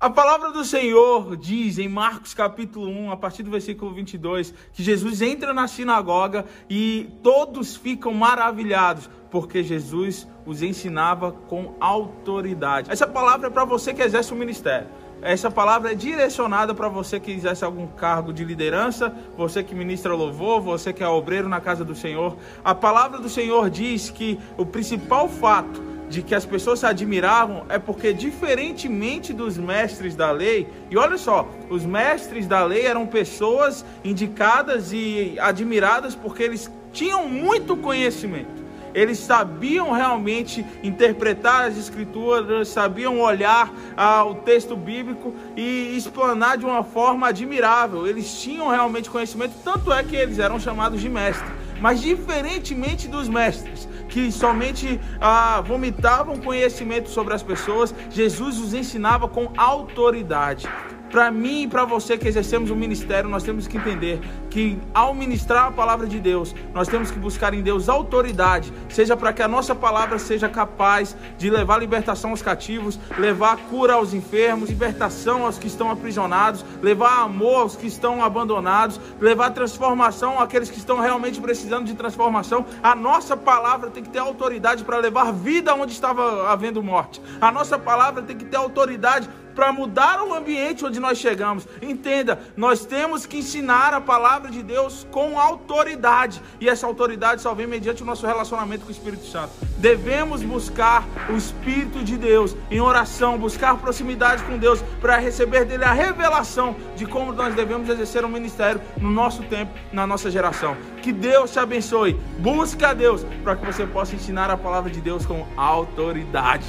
A palavra do Senhor diz em Marcos capítulo 1, a partir do versículo 22, que Jesus entra na sinagoga e todos ficam maravilhados, porque Jesus os ensinava com autoridade. Essa palavra é para você que exerce o ministério. Essa palavra é direcionada para você que exerce algum cargo de liderança, você que ministra louvor, você que é obreiro na casa do Senhor. A palavra do Senhor diz que o principal fato de que as pessoas se admiravam é porque, diferentemente dos mestres da lei, e olha só, os mestres da lei eram pessoas indicadas e admiradas porque eles tinham muito conhecimento. Eles sabiam realmente interpretar as escrituras, sabiam olhar ah, o texto bíblico e explanar de uma forma admirável. Eles tinham realmente conhecimento, tanto é que eles eram chamados de mestres. Mas diferentemente dos mestres, que somente ah, vomitavam conhecimento sobre as pessoas, Jesus os ensinava com autoridade. Para mim e para você que exercemos o ministério, nós temos que entender que ao ministrar a palavra de Deus, nós temos que buscar em Deus autoridade, seja para que a nossa palavra seja capaz de levar libertação aos cativos, levar cura aos enfermos, libertação aos que estão aprisionados, levar amor aos que estão abandonados, levar transformação àqueles que estão realmente precisando de transformação. A nossa palavra tem que ter autoridade para levar vida onde estava havendo morte. A nossa palavra tem que ter autoridade para mudar o ambiente onde nós chegamos. Entenda, nós temos que ensinar a palavra de Deus com autoridade, e essa autoridade só vem mediante o nosso relacionamento com o Espírito Santo. Devemos buscar o Espírito de Deus em oração, buscar proximidade com Deus para receber dele a revelação de como nós devemos exercer o um ministério no nosso tempo, na nossa geração. Que Deus te abençoe. Busque a Deus para que você possa ensinar a palavra de Deus com autoridade.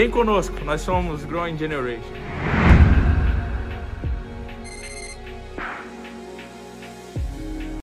Vem conosco, nós somos Growing Generation.